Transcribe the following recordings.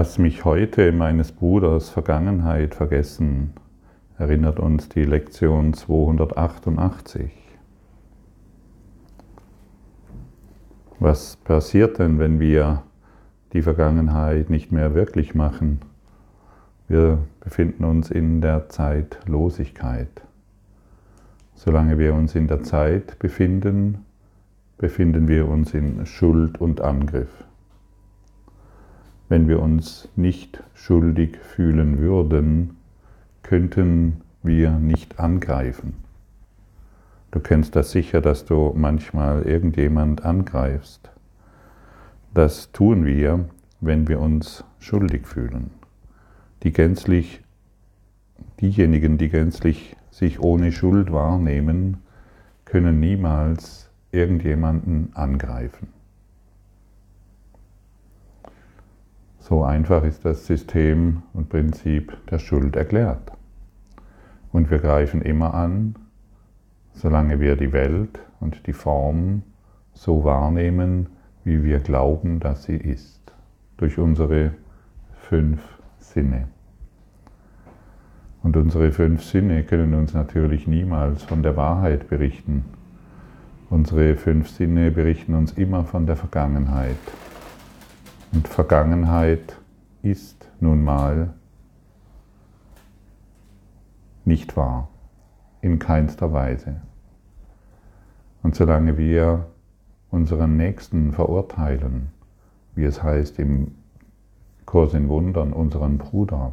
Lass mich heute meines Bruders Vergangenheit vergessen, erinnert uns die Lektion 288. Was passiert denn, wenn wir die Vergangenheit nicht mehr wirklich machen? Wir befinden uns in der Zeitlosigkeit. Solange wir uns in der Zeit befinden, befinden wir uns in Schuld und Angriff wenn wir uns nicht schuldig fühlen würden, könnten wir nicht angreifen. Du kennst das sicher, dass du manchmal irgendjemand angreifst. Das tun wir, wenn wir uns schuldig fühlen. Die gänzlich, diejenigen, die gänzlich sich ohne Schuld wahrnehmen, können niemals irgendjemanden angreifen. So einfach ist das System und Prinzip der Schuld erklärt. Und wir greifen immer an, solange wir die Welt und die Form so wahrnehmen, wie wir glauben, dass sie ist, durch unsere fünf Sinne. Und unsere fünf Sinne können uns natürlich niemals von der Wahrheit berichten. Unsere fünf Sinne berichten uns immer von der Vergangenheit. Und Vergangenheit ist nun mal nicht wahr, in keinster Weise. Und solange wir unseren Nächsten verurteilen, wie es heißt im Kurs in Wundern, unseren Bruder,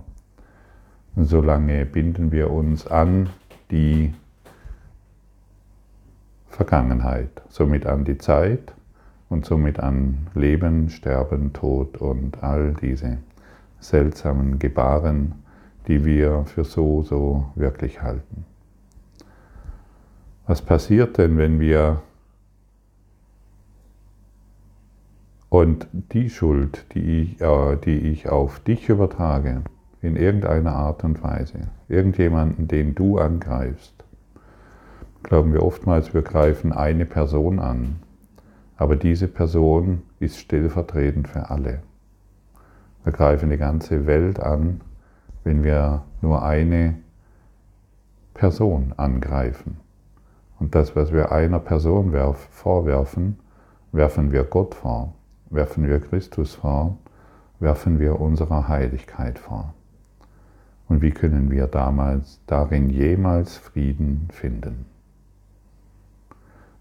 solange binden wir uns an die Vergangenheit, somit an die Zeit, und somit an Leben, Sterben, Tod und all diese seltsamen Gebaren, die wir für so, so wirklich halten. Was passiert denn, wenn wir und die Schuld, die ich, äh, die ich auf dich übertrage, in irgendeiner Art und Weise, irgendjemanden, den du angreifst, glauben wir oftmals, wir greifen eine Person an, aber diese Person ist stellvertretend für alle. Wir greifen die ganze Welt an, wenn wir nur eine Person angreifen. Und das, was wir einer Person vorwerfen, werfen wir Gott vor, werfen wir Christus vor, werfen wir unserer Heiligkeit vor. Und wie können wir damals darin jemals Frieden finden?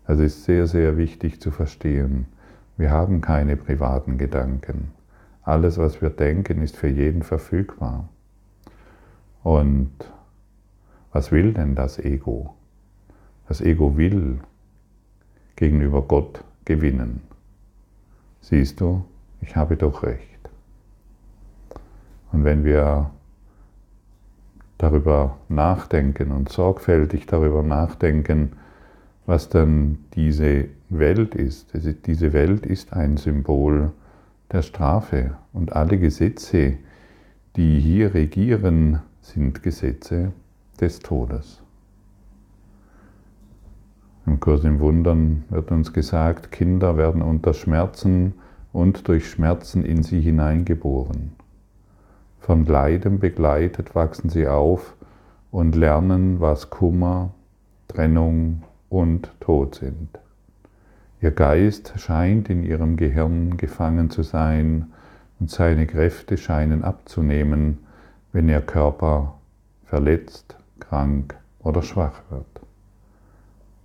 Also ist sehr, sehr wichtig zu verstehen, wir haben keine privaten Gedanken. Alles, was wir denken, ist für jeden verfügbar. Und was will denn das Ego? Das Ego will gegenüber Gott gewinnen. Siehst du, ich habe doch recht. Und wenn wir darüber nachdenken und sorgfältig darüber nachdenken, was dann diese Welt ist. Diese Welt ist ein Symbol der Strafe und alle Gesetze, die hier regieren, sind Gesetze des Todes. Im Kurs im Wundern wird uns gesagt, Kinder werden unter Schmerzen und durch Schmerzen in sie hineingeboren. Von Leiden begleitet wachsen sie auf und lernen, was Kummer, Trennung, und tot sind. Ihr Geist scheint in ihrem Gehirn gefangen zu sein und seine Kräfte scheinen abzunehmen, wenn ihr Körper verletzt, krank oder schwach wird.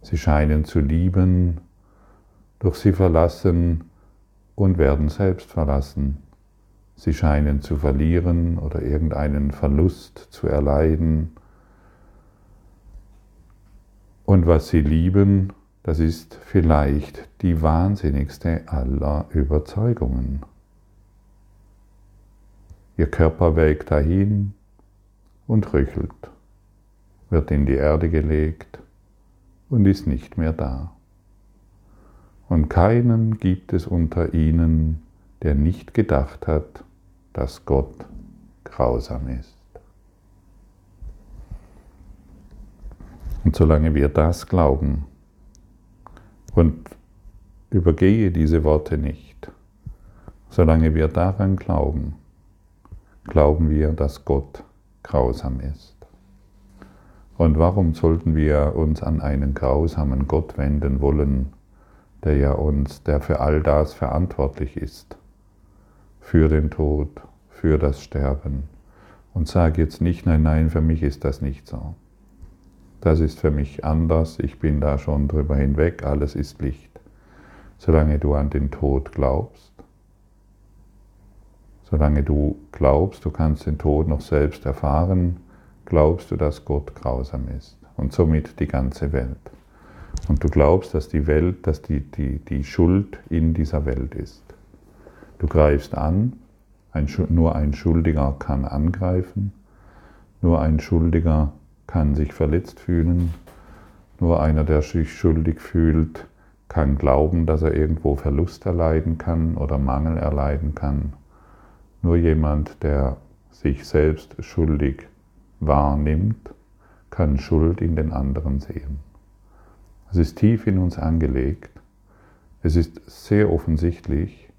Sie scheinen zu lieben, doch sie verlassen und werden selbst verlassen. Sie scheinen zu verlieren oder irgendeinen Verlust zu erleiden und was sie lieben, das ist vielleicht die wahnsinnigste aller Überzeugungen. Ihr Körper wägt dahin und rüchelt, wird in die Erde gelegt und ist nicht mehr da. Und keinen gibt es unter ihnen, der nicht gedacht hat, dass Gott grausam ist. Und solange wir das glauben und übergehe diese Worte nicht, solange wir daran glauben, glauben wir, dass Gott grausam ist. Und warum sollten wir uns an einen grausamen Gott wenden wollen, der ja uns, der für all das verantwortlich ist, für den Tod, für das Sterben. Und sage jetzt nicht, nein, nein, für mich ist das nicht so. Das ist für mich anders, ich bin da schon drüber hinweg, alles ist Licht. Solange du an den Tod glaubst, solange du glaubst, du kannst den Tod noch selbst erfahren, glaubst du, dass Gott grausam ist und somit die ganze Welt. Und du glaubst, dass die Welt, dass die, die, die Schuld in dieser Welt ist. Du greifst an, ein, nur ein Schuldiger kann angreifen, nur ein Schuldiger kann sich verletzt fühlen, nur einer, der sich schuldig fühlt, kann glauben, dass er irgendwo Verlust erleiden kann oder Mangel erleiden kann. Nur jemand, der sich selbst schuldig wahrnimmt, kann Schuld in den anderen sehen. Es ist tief in uns angelegt. Es ist sehr offensichtlich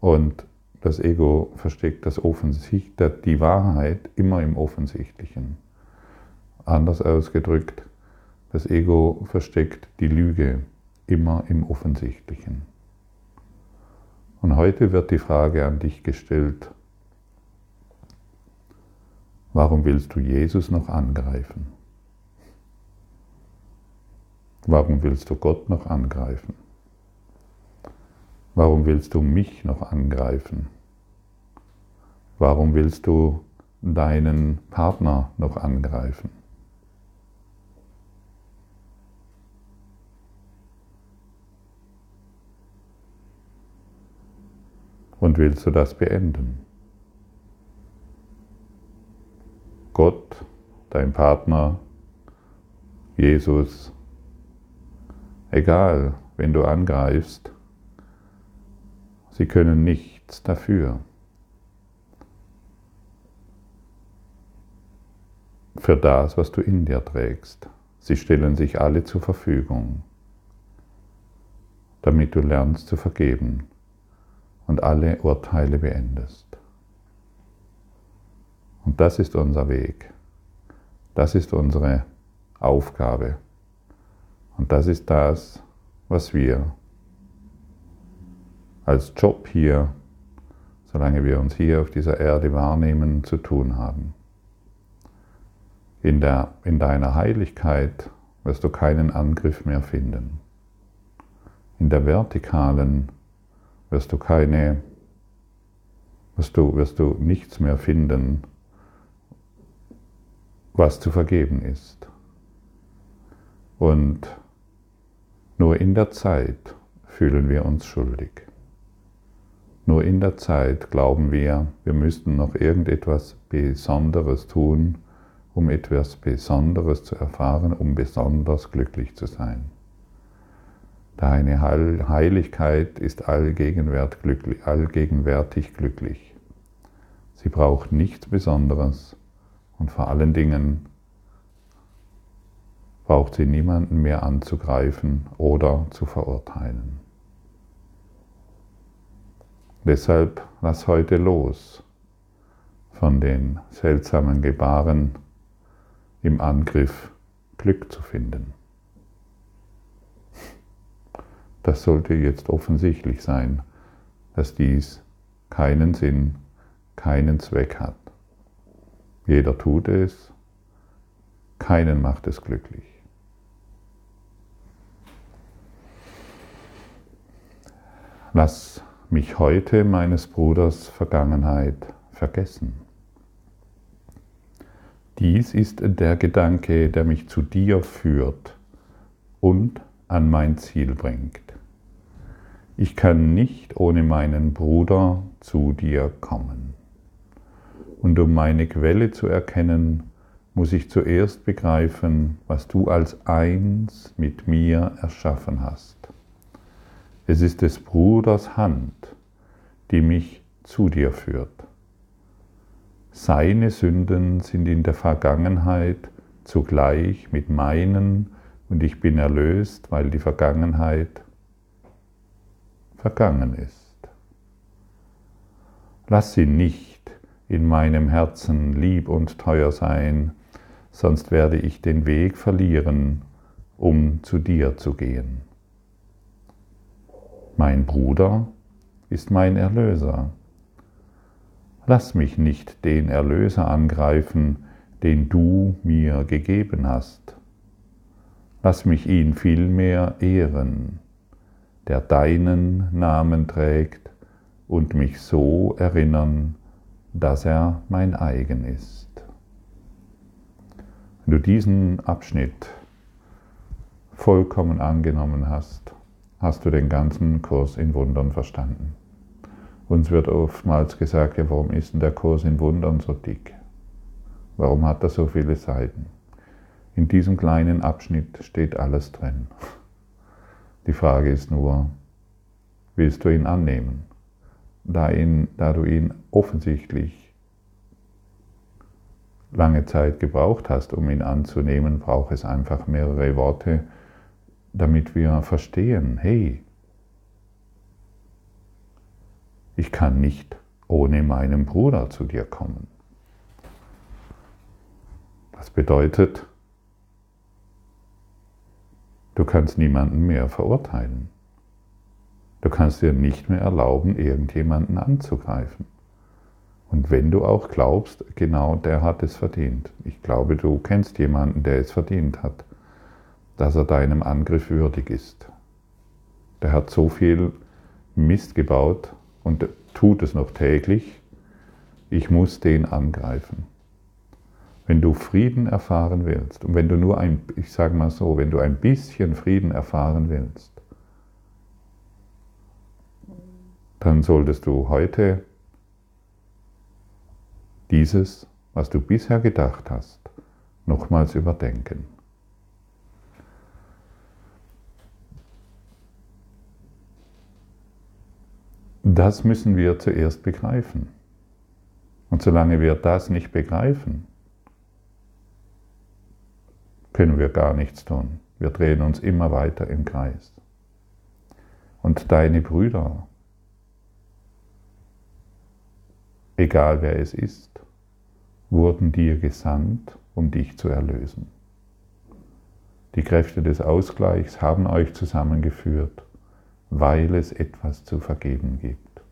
und das Ego versteckt das Offensicht, die Wahrheit immer im Offensichtlichen. Anders ausgedrückt, das Ego versteckt die Lüge immer im Offensichtlichen. Und heute wird die Frage an dich gestellt, warum willst du Jesus noch angreifen? Warum willst du Gott noch angreifen? Warum willst du mich noch angreifen? Warum willst du deinen Partner noch angreifen? Und willst du das beenden? Gott, dein Partner, Jesus, Egal, wenn du angreifst, sie können nichts dafür. Für das, was du in dir trägst. Sie stellen sich alle zur Verfügung, damit du lernst zu vergeben und alle Urteile beendest. Und das ist unser Weg. Das ist unsere Aufgabe. Und das ist das, was wir als Job hier, solange wir uns hier auf dieser Erde wahrnehmen, zu tun haben. In, der, in deiner Heiligkeit wirst du keinen Angriff mehr finden. In der vertikalen wirst du keine, wirst du, wirst du nichts mehr finden, was zu vergeben ist. Und nur in der Zeit fühlen wir uns schuldig. Nur in der Zeit glauben wir, wir müssten noch irgendetwas Besonderes tun, um etwas Besonderes zu erfahren, um besonders glücklich zu sein. Deine Heiligkeit ist allgegenwärtig glücklich. Sie braucht nichts Besonderes und vor allen Dingen braucht sie niemanden mehr anzugreifen oder zu verurteilen. Deshalb lass heute los von den seltsamen Gebaren im Angriff Glück zu finden. Das sollte jetzt offensichtlich sein, dass dies keinen Sinn, keinen Zweck hat. Jeder tut es, keinen macht es glücklich. Lass mich heute meines Bruders Vergangenheit vergessen. Dies ist der Gedanke, der mich zu dir führt und an mein Ziel bringt. Ich kann nicht ohne meinen Bruder zu dir kommen. Und um meine Quelle zu erkennen, muss ich zuerst begreifen, was du als eins mit mir erschaffen hast. Es ist des Bruders Hand, die mich zu dir führt. Seine Sünden sind in der Vergangenheit zugleich mit meinen und ich bin erlöst, weil die Vergangenheit vergangen ist. Lass sie nicht in meinem Herzen lieb und teuer sein, sonst werde ich den Weg verlieren, um zu dir zu gehen. Mein Bruder ist mein Erlöser. Lass mich nicht den Erlöser angreifen, den du mir gegeben hast. Lass mich ihn vielmehr ehren, der deinen Namen trägt und mich so erinnern, dass er mein eigen ist. Wenn du diesen Abschnitt vollkommen angenommen hast, hast du den ganzen Kurs in Wundern verstanden. Uns wird oftmals gesagt, ja, warum ist denn der Kurs in Wundern so dick? Warum hat er so viele Seiten? In diesem kleinen Abschnitt steht alles drin. Die Frage ist nur, willst du ihn annehmen? Da, ihn, da du ihn offensichtlich lange Zeit gebraucht hast, um ihn anzunehmen, braucht es einfach mehrere Worte, damit wir verstehen, hey, ich kann nicht ohne meinen Bruder zu dir kommen. Das bedeutet, du kannst niemanden mehr verurteilen. Du kannst dir nicht mehr erlauben, irgendjemanden anzugreifen. Und wenn du auch glaubst, genau der hat es verdient. Ich glaube, du kennst jemanden, der es verdient hat, dass er deinem Angriff würdig ist. Der hat so viel Mist gebaut und tut es noch täglich. Ich muss den angreifen. Wenn du Frieden erfahren willst und wenn du nur ein, ich sage mal so, wenn du ein bisschen Frieden erfahren willst, dann solltest du heute dieses, was du bisher gedacht hast, nochmals überdenken. Das müssen wir zuerst begreifen. Und solange wir das nicht begreifen, können wir gar nichts tun. Wir drehen uns immer weiter im Kreis. Und deine Brüder, egal wer es ist, wurden dir gesandt, um dich zu erlösen. Die Kräfte des Ausgleichs haben euch zusammengeführt, weil es etwas zu vergeben gibt.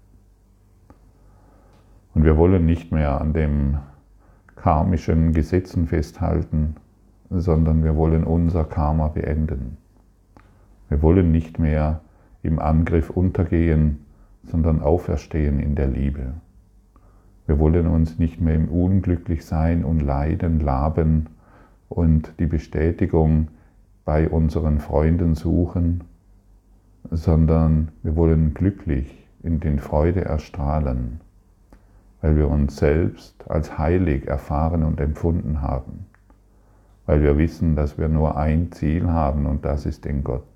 Und wir wollen nicht mehr an den karmischen Gesetzen festhalten, sondern wir wollen unser Karma beenden. Wir wollen nicht mehr im Angriff untergehen, sondern auferstehen in der Liebe. Wir wollen uns nicht mehr im Unglücklichsein und Leiden laben und die Bestätigung bei unseren Freunden suchen, sondern wir wollen glücklich in den Freude erstrahlen, weil wir uns selbst als heilig erfahren und empfunden haben, weil wir wissen, dass wir nur ein Ziel haben und das ist in Gott,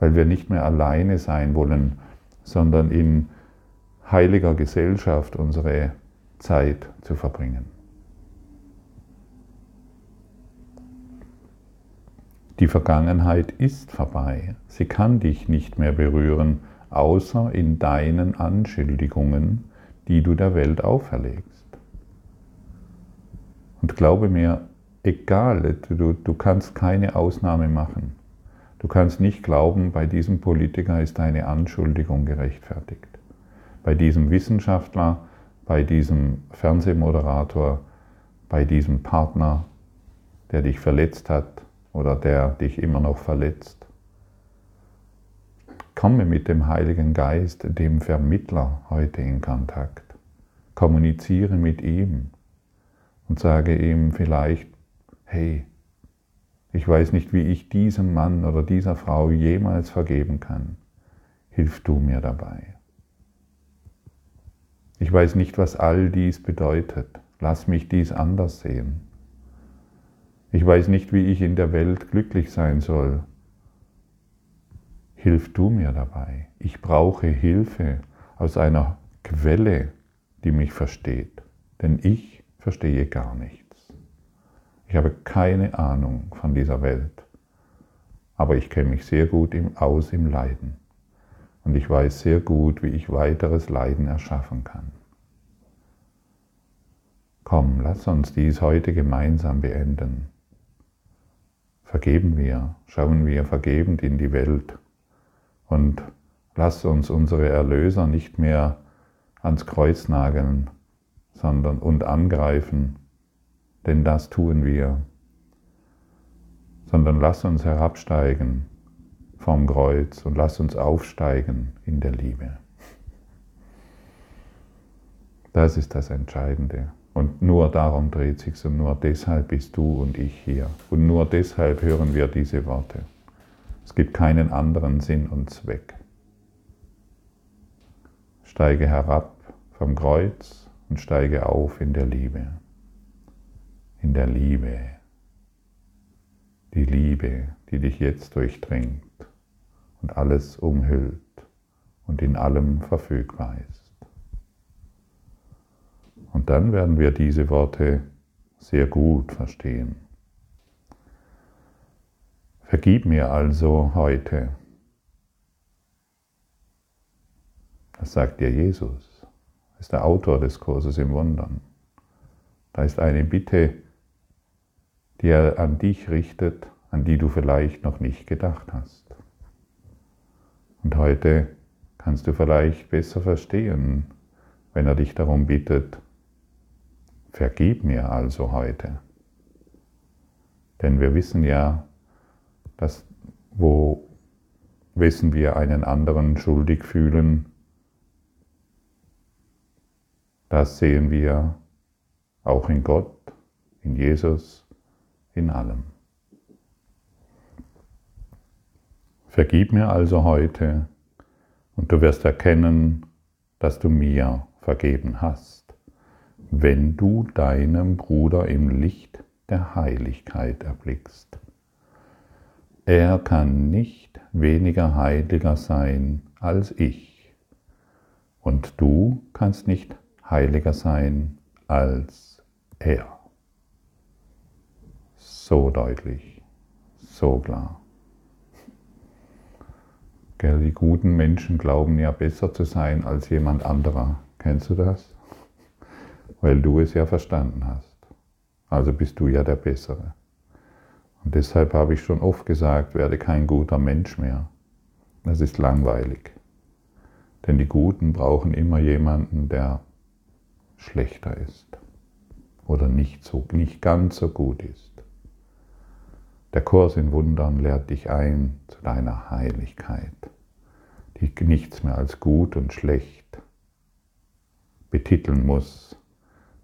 weil wir nicht mehr alleine sein wollen, sondern in heiliger Gesellschaft unsere Zeit zu verbringen. Die Vergangenheit ist vorbei. Sie kann dich nicht mehr berühren, außer in deinen Anschuldigungen, die du der Welt auferlegst. Und glaube mir, egal, du, du kannst keine Ausnahme machen. Du kannst nicht glauben, bei diesem Politiker ist deine Anschuldigung gerechtfertigt bei diesem Wissenschaftler, bei diesem Fernsehmoderator, bei diesem Partner, der dich verletzt hat oder der dich immer noch verletzt. Komme mit dem Heiligen Geist, dem Vermittler, heute in Kontakt. Kommuniziere mit ihm und sage ihm vielleicht, hey, ich weiß nicht, wie ich diesem Mann oder dieser Frau jemals vergeben kann. Hilf du mir dabei. Ich weiß nicht, was all dies bedeutet. Lass mich dies anders sehen. Ich weiß nicht, wie ich in der Welt glücklich sein soll. Hilf du mir dabei. Ich brauche Hilfe aus einer Quelle, die mich versteht. Denn ich verstehe gar nichts. Ich habe keine Ahnung von dieser Welt. Aber ich kenne mich sehr gut aus im Leiden. Und ich weiß sehr gut, wie ich weiteres Leiden erschaffen kann. Komm, lass uns dies heute gemeinsam beenden. Vergeben wir, schauen wir vergebend in die Welt und lass uns unsere Erlöser nicht mehr ans Kreuz nageln, sondern und angreifen, denn das tun wir, sondern lass uns herabsteigen vom Kreuz und lass uns aufsteigen in der Liebe. Das ist das Entscheidende. Und nur darum dreht sich und nur deshalb bist du und ich hier. Und nur deshalb hören wir diese Worte. Es gibt keinen anderen Sinn und Zweck. Steige herab vom Kreuz und steige auf in der Liebe. In der Liebe. Die Liebe, die dich jetzt durchdringt und alles umhüllt und in allem verfügbar ist. Und dann werden wir diese Worte sehr gut verstehen. Vergib mir also heute. Das sagt dir Jesus. Ist der Autor des Kurses im Wundern. Da ist eine Bitte, die er an dich richtet, an die du vielleicht noch nicht gedacht hast. Und heute kannst du vielleicht besser verstehen, wenn er dich darum bittet, Vergib mir also heute. Denn wir wissen ja, dass wo wissen wir einen anderen schuldig fühlen, das sehen wir auch in Gott, in Jesus, in allem. Vergib mir also heute und du wirst erkennen, dass du mir vergeben hast wenn du deinen Bruder im Licht der Heiligkeit erblickst. Er kann nicht weniger heiliger sein als ich, und du kannst nicht heiliger sein als er. So deutlich, so klar. Die guten Menschen glauben ja besser zu sein als jemand anderer. Kennst du das? weil du es ja verstanden hast. Also bist du ja der Bessere. Und deshalb habe ich schon oft gesagt, werde kein guter Mensch mehr. Das ist langweilig. Denn die Guten brauchen immer jemanden, der schlechter ist oder nicht, so, nicht ganz so gut ist. Der Kurs in Wundern lehrt dich ein zu deiner Heiligkeit, die nichts mehr als gut und schlecht betiteln muss,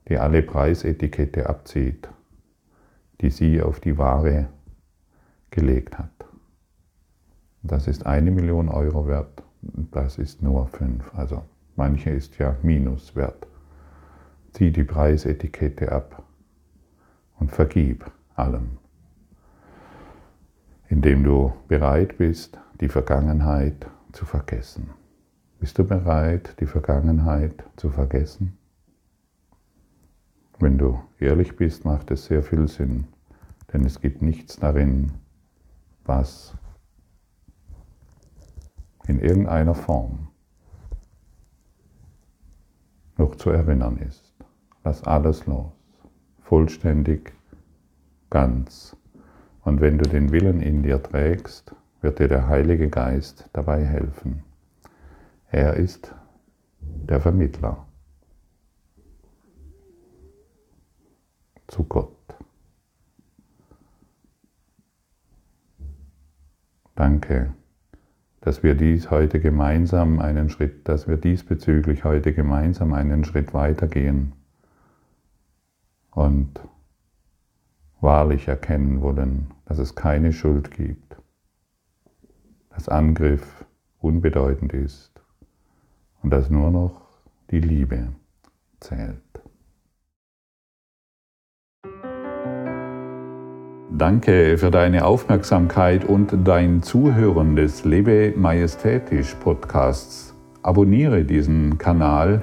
die alle Preisetikette abzieht, die sie auf die Ware gelegt hat. Das ist eine Million Euro wert, das ist nur fünf. Also manche ist ja minus wert. Zieh die Preisetikette ab und vergib allem, indem du bereit bist, die Vergangenheit zu vergessen. Bist du bereit, die Vergangenheit zu vergessen? Wenn du ehrlich bist, macht es sehr viel Sinn, denn es gibt nichts darin, was in irgendeiner Form noch zu erinnern ist. Lass alles los, vollständig, ganz. Und wenn du den Willen in dir trägst, wird dir der Heilige Geist dabei helfen. Er ist der Vermittler. zu Gott. Danke, dass wir dies heute gemeinsam einen Schritt, dass wir diesbezüglich heute gemeinsam einen Schritt weitergehen und wahrlich erkennen wollen, dass es keine Schuld gibt, dass Angriff unbedeutend ist und dass nur noch die Liebe zählt. Danke für deine Aufmerksamkeit und dein Zuhören des Lebe Majestätisch Podcasts. Abonniere diesen Kanal,